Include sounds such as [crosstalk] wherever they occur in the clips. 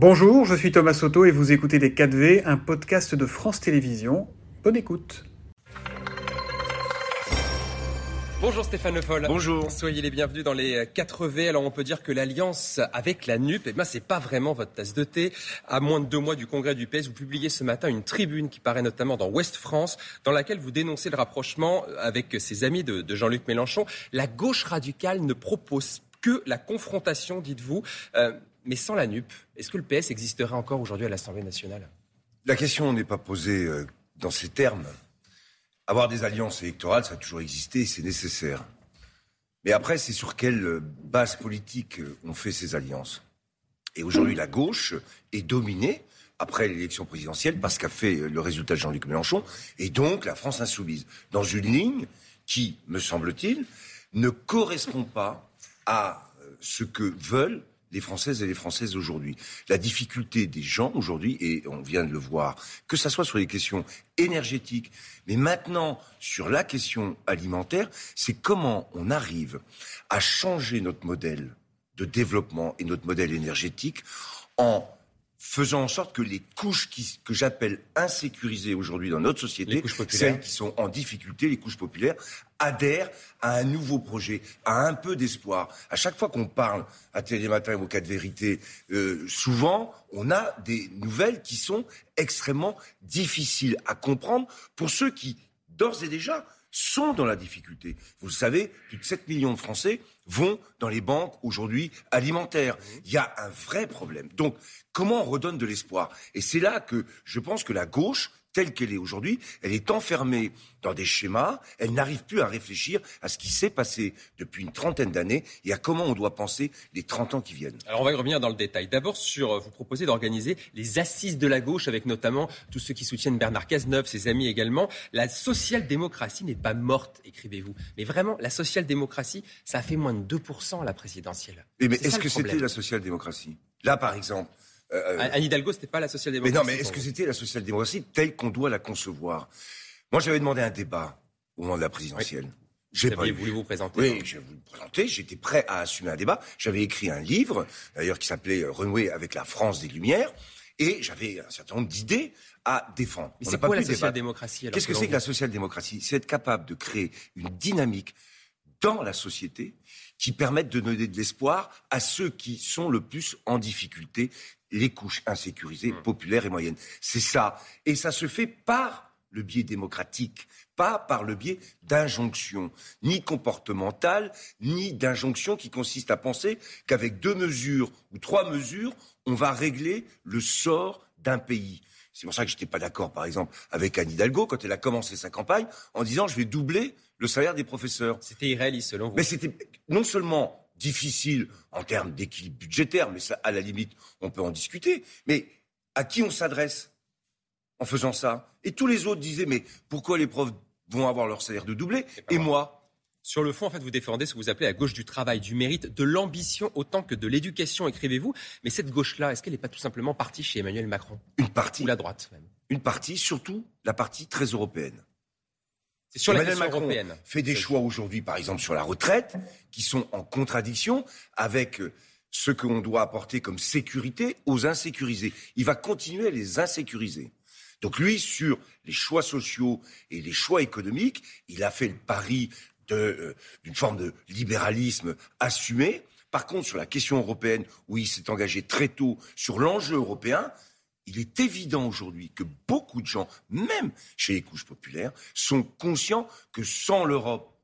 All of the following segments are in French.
Bonjour, je suis Thomas Soto et vous écoutez Les 4V, un podcast de France Télévisions. Bonne écoute. Bonjour Stéphane Le Foll. Bonjour. Soyez les bienvenus dans les 4V. Alors on peut dire que l'alliance avec la NUP, eh ben, c'est pas vraiment votre tasse de thé. À moins de deux mois du congrès du PS, vous publiez ce matin une tribune qui paraît notamment dans Ouest France, dans laquelle vous dénoncez le rapprochement avec ses amis de, de Jean-Luc Mélenchon. La gauche radicale ne propose que la confrontation, dites-vous. Euh, mais sans la NUP, est-ce que le PS existerait encore aujourd'hui à l'Assemblée nationale? La question n'est pas posée euh, dans ces termes. Avoir des alliances électorales, ça a toujours existé, c'est nécessaire. Mais après, c'est sur quelle euh, base politique on fait ces alliances? Et aujourd'hui, la gauche est dominée, après l'élection présidentielle, par ce qu'a fait le résultat de Jean-Luc Mélenchon, et donc la France insoumise, dans une ligne qui, me semble-t-il, ne correspond pas à ce que veulent les Françaises et les Françaises aujourd'hui. La difficulté des gens aujourd'hui, et on vient de le voir, que ce soit sur les questions énergétiques, mais maintenant sur la question alimentaire, c'est comment on arrive à changer notre modèle de développement et notre modèle énergétique en faisant en sorte que les couches qui, que j'appelle insécurisées aujourd'hui dans notre société, celles qui sont en difficulté, les couches populaires, adhèrent à un nouveau projet, à un peu d'espoir. À chaque fois qu'on parle à Télématin et au cas de vérité, euh, souvent, on a des nouvelles qui sont extrêmement difficiles à comprendre pour ceux qui, d'ores et déjà, sont dans la difficulté. Vous le savez, plus de 7 millions de Français vont dans les banques aujourd'hui alimentaires. Il y a un vrai problème. Donc, comment on redonne de l'espoir? Et c'est là que je pense que la gauche telle qu'elle est aujourd'hui, elle est enfermée dans des schémas, elle n'arrive plus à réfléchir à ce qui s'est passé depuis une trentaine d'années et à comment on doit penser les 30 ans qui viennent. Alors on va y revenir dans le détail. D'abord sur, euh, vous proposez d'organiser les assises de la gauche avec notamment tous ceux qui soutiennent Bernard Cazeneuve, ses amis également. La social-démocratie n'est pas morte, écrivez-vous. Mais vraiment, la social-démocratie, ça a fait moins de 2% à la présidentielle. mais est-ce que c'était la social-démocratie? Là, par exemple, euh, Anne Hidalgo, c'était pas la social-démocratie. Mais non, mais est-ce que c'était la social-démocratie telle qu'on doit la concevoir? Moi, j'avais demandé un débat au moment de la présidentielle. J'ai pas voulu vous présenter. Oui, j'ai voulu vous présenter. J'étais prêt à assumer un débat. J'avais écrit un livre, d'ailleurs, qui s'appelait euh, Renouer avec la France des Lumières. Et j'avais un certain nombre d'idées à défendre. Mais c'est quoi la social-démocratie Qu'est-ce que c'est que la social-démocratie? C'est être capable de créer une dynamique dans la société qui permette de donner de l'espoir à ceux qui sont le plus en difficulté, les couches insécurisées, mmh. populaires et moyennes. C'est ça. Et ça se fait par le biais démocratique, pas par le biais d'injonctions, ni comportementales, ni d'injonctions qui consistent à penser qu'avec deux mesures ou trois mesures, on va régler le sort d'un pays. C'est pour ça que je n'étais pas d'accord, par exemple, avec Anne Hidalgo quand elle a commencé sa campagne en disant je vais doubler le salaire des professeurs. C'était irréaliste selon vous? Mais c'était non seulement difficile en termes d'équilibre budgétaire, mais ça, à la limite, on peut en discuter. Mais à qui on s'adresse en faisant ça? Et tous les autres disaient, mais pourquoi les profs vont avoir leur salaire de doublé? Et moi sur le fond, en fait, vous défendez ce que vous appelez la gauche du travail, du mérite, de l'ambition autant que de l'éducation, écrivez-vous. Mais cette gauche-là, est-ce qu'elle n'est pas tout simplement partie chez Emmanuel Macron? Une partie. Ou la droite, même? Une partie, surtout la partie très européenne. C'est sur Emmanuel la Macron européenne. fait des choix aujourd'hui, par exemple, sur la retraite, qui sont en contradiction avec euh, ce qu'on doit apporter comme sécurité aux insécurisés. Il va continuer à les insécuriser. Donc lui, sur les choix sociaux et les choix économiques, il a fait le pari euh, d'une forme de libéralisme assumé. Par contre, sur la question européenne, où il s'est engagé très tôt sur l'enjeu européen, il est évident aujourd'hui que beaucoup de gens, même chez les couches populaires, sont conscients que sans l'Europe,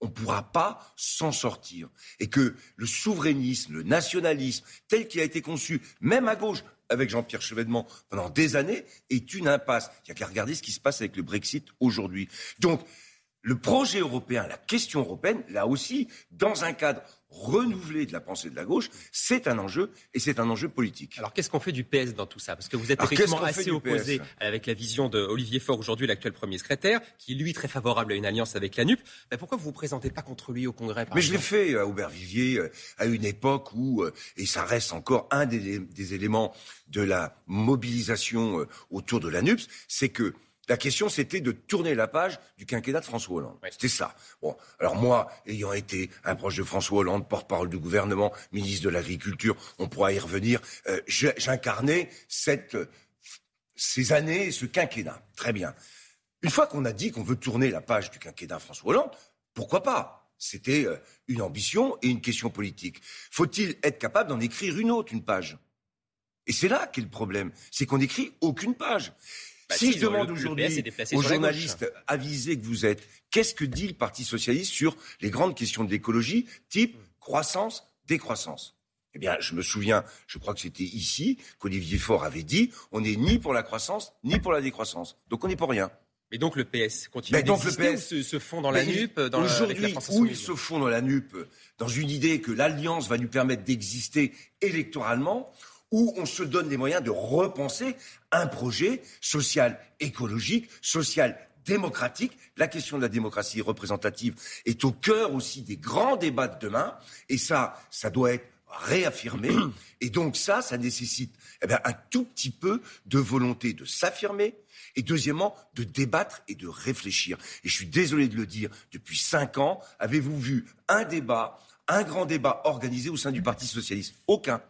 on ne pourra pas s'en sortir. Et que le souverainisme, le nationalisme, tel qu'il a été conçu, même à gauche, avec Jean-Pierre Chevènement pendant des années, est une impasse. Il n'y a qu'à regarder ce qui se passe avec le Brexit aujourd'hui. Donc, le projet européen, la question européenne, là aussi, dans un cadre renouvelé de la pensée de la gauche, c'est un enjeu et c'est un enjeu politique. Alors qu'est-ce qu'on fait du PS dans tout ça? Parce que vous êtes effectivement assez opposé avec la vision d'Olivier Faure aujourd'hui, l'actuel premier secrétaire, qui est lui très favorable à une alliance avec la NUP. Mais pourquoi vous vous présentez pas contre lui au Congrès Mais je l'ai fait à Aubervilliers euh, à une époque où, euh, et ça reste encore un des, des éléments de la mobilisation euh, autour de la NUP, c'est que La question, c'était de tourner la page du quinquennat de François Hollande. C'était ça. Bon, alors moi, ayant été un proche de François Hollande, porte-parole du gouvernement, ministre de l'Agriculture, on pourra y revenir, euh, j'incarnais cette, ces années, ce quinquennat. Très bien. Une fois qu'on a dit qu'on veut tourner la page du quinquennat François Hollande, pourquoi pas? C'était euh, une ambition et une question politique. Faut-il être capable d'en écrire une autre, une page? Et c'est là qu'est le problème, c'est qu'on n'écrit aucune page. Bah, si, je demande aujourd'hui aux journalistes avisés que vous êtes, qu'est-ce que dit le Parti socialiste sur les grandes questions de l'écologie, type croissance, décroissance? Eh bien, je me souviens, je crois que c'était ici qu'Olivier Faure avait dit, on n'est ni pour la croissance, ni pour la décroissance. Donc on n'est pour rien. Mais donc le PS continue d'exister se, se fond dans la NUP Aujourd'hui, où il se fond dans la NUP, dans une idée que l'alliance va nous permettre d'exister électoralement, où on se donne les moyens de repenser un projet social écologique, social démocratique. La question de la démocratie représentative est au cœur aussi des grands débats de demain. Et ça, ça doit être réaffirmé. Et donc ça, ça nécessite eh un tout petit peu de volonté de s'affirmer. Et deuxièmement, de débattre et de réfléchir. Et je suis désolé de le dire, depuis cinq ans, avez-vous vu un débat, un grand débat organisé au sein du Parti socialiste? Aucun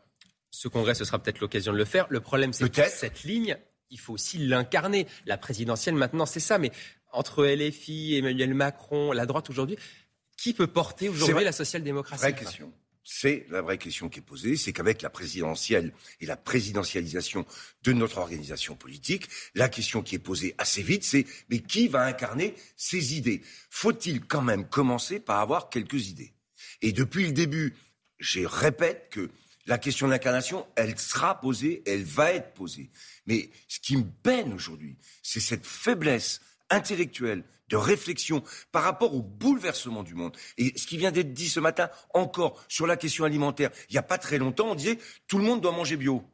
ce congrès, ce sera peut-être l'occasion de le faire. Le problème, c'est que cette ligne, il faut aussi l'incarner. La présidentielle, maintenant, c'est ça. Mais entre LFI, Emmanuel Macron, la droite aujourd'hui, qui peut porter aujourd'hui la social-démocratie? Vraie question. C'est la vraie question qui est posée, c'est qu'avec la présidentielle et la présidentialisation de notre organisation politique, la question qui est posée assez vite, c'est mais qui va incarner ces idées? Faut-il quand même commencer par avoir quelques idées? Et depuis le début, je répète que la question de l'incarnation, elle sera posée, elle va être posée. Mais ce qui me peine aujourd'hui, c'est cette faiblesse intellectuelle de réflexion par rapport au bouleversement du monde. Et ce qui vient d'être dit ce matin encore sur la question alimentaire, il n'y a pas très longtemps, on disait tout le monde doit manger bio.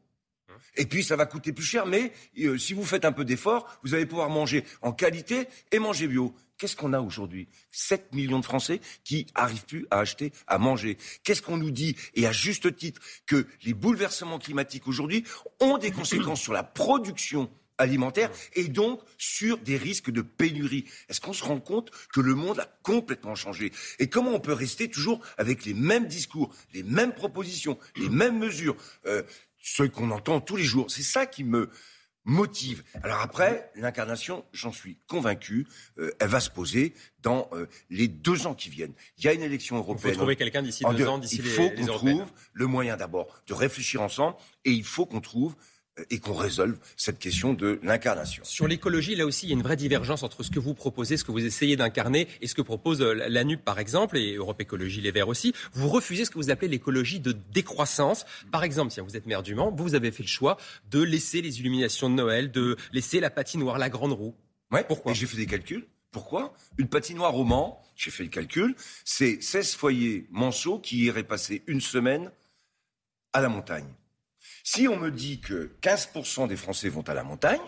Et puis ça va coûter plus cher, mais euh, si vous faites un peu d'effort, vous allez pouvoir manger en qualité et manger bio. Qu'est-ce qu'on a aujourd'hui? 7 millions de Français qui arrivent plus à acheter, à manger. Qu'est-ce qu'on nous dit, et à juste titre, que les bouleversements climatiques aujourd'hui ont des conséquences sur la production alimentaire et donc sur des risques de pénurie? Est-ce qu'on se rend compte que le monde a complètement changé? Et comment on peut rester toujours avec les mêmes discours, les mêmes propositions, les mêmes mesures, euh, ceux qu'on entend tous les jours C'est ça qui me motive. Alors après, l'incarnation, j'en suis convaincu, euh, elle va se poser dans euh, les deux ans qui viennent. Il y a une élection européenne. Il faut trouver quelqu'un d'ici deux ans, d'ici les Il faut qu'on trouve le moyen d'abord de réfléchir ensemble et il faut qu'on trouve et qu'on résolve cette question de l'incarnation. Sur l'écologie, là aussi, il y a une vraie divergence entre ce que vous proposez, ce que vous essayez d'incarner et ce que propose euh, la NUP, par exemple, et Europe Écologie Les Verts aussi. Vous refusez ce que vous appelez l'écologie de décroissance. Par exemple, si vous êtes maire du Mans, vous avez fait le choix de laisser les illuminations de Noël, de laisser la patinoire, la grande roue. Ouais, Pourquoi Et j'ai fait des calculs. Pourquoi? Une patinoire au Mans, j'ai fait le calcul, c'est 16 foyers Manceau qui iraient passer une semaine à la montagne. Si on me dit que 15% des Français vont à la montagne,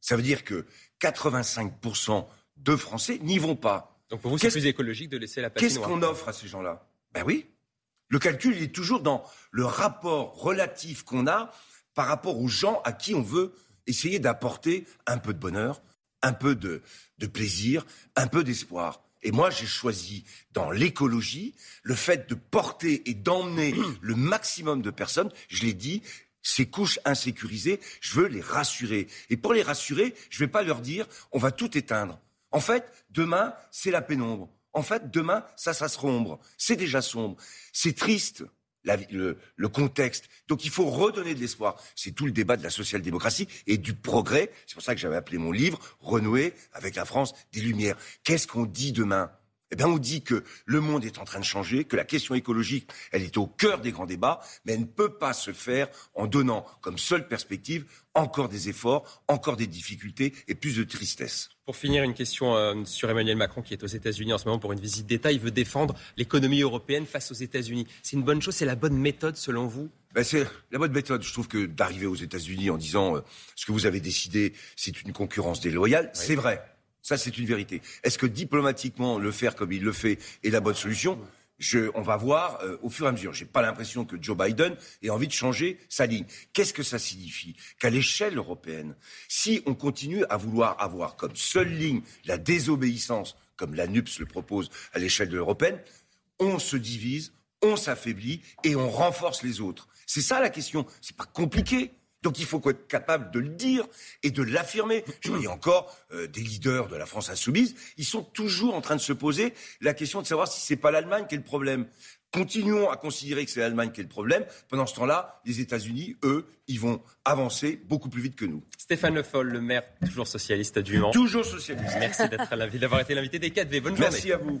ça veut dire que 85% de Français n'y vont pas. Donc pour vous, c'est plus écologique de laisser la Qu'est-ce qu'on offre à ces gens-là? Ben oui. Le calcul il est toujours dans le rapport relatif qu'on a par rapport aux gens à qui on veut essayer d'apporter un peu de bonheur, un peu de, de plaisir, un peu d'espoir. Et moi, j'ai choisi dans l'écologie le fait de porter et d'emmener [clears throat] le maximum de personnes. Je l'ai dit, ces couches insécurisées, je veux les rassurer. Et pour les rassurer, je ne vais pas leur dire on va tout éteindre. En fait, demain, c'est la pénombre. En fait, demain, ça, ça sera ombre. C'est déjà sombre. C'est triste le, contexte. Donc il faut redonner de l'espoir. C'est tout le débat de la social-démocratie et du progrès. C'est pour ça que j'avais appelé mon livre Renouer avec la France des Lumières. Qu'est-ce qu'on dit demain? Eh bien, on dit que le monde est en train de changer, que la question écologique, elle est au cœur des grands débats, mais elle ne peut pas se faire en donnant comme seule perspective encore des efforts, encore des difficultés et plus de tristesse. Pour finir, une question euh, sur Emmanuel Macron qui est aux États-Unis en ce moment pour une visite d'État. Il veut défendre l'économie européenne face aux États-Unis. C'est une bonne chose, c'est la bonne méthode selon vous? Ben c'est la bonne méthode. Je trouve que d'arriver aux États-Unis en disant euh, ce que vous avez décidé, c'est une concurrence déloyale, c'est vrai. Ça, c'est une vérité. Est-ce que diplomatiquement, le faire comme il le fait est la bonne solution? On va voir euh, au fur et à mesure. J'ai pas l'impression que Joe Biden ait envie de changer sa ligne. Qu'est-ce que ça signifie? Qu'à l'échelle européenne, si on continue à vouloir avoir comme seule ligne la désobéissance, comme la NUPS le propose à l'échelle européenne, on se divise, on s'affaiblit et on renforce les autres. C'est ça la question. C'est pas compliqué. Donc il faut être capable de le dire et de l'affirmer. Je voyais encore euh, des leaders de la France insoumise, ils sont toujours en train de se poser la question de savoir si c'est pas l'Allemagne qui est le problème. Continuons à considérer que c'est l'Allemagne qui est le problème. Pendant ce temps-là, les États-Unis, eux, ils vont avancer beaucoup plus vite que nous. Stéphane Le Foll, le maire toujours socialiste du Mans. Toujours socialiste. Merci d'être d'avoir été l'invité des 4V. Bonne journée. Merci à vous.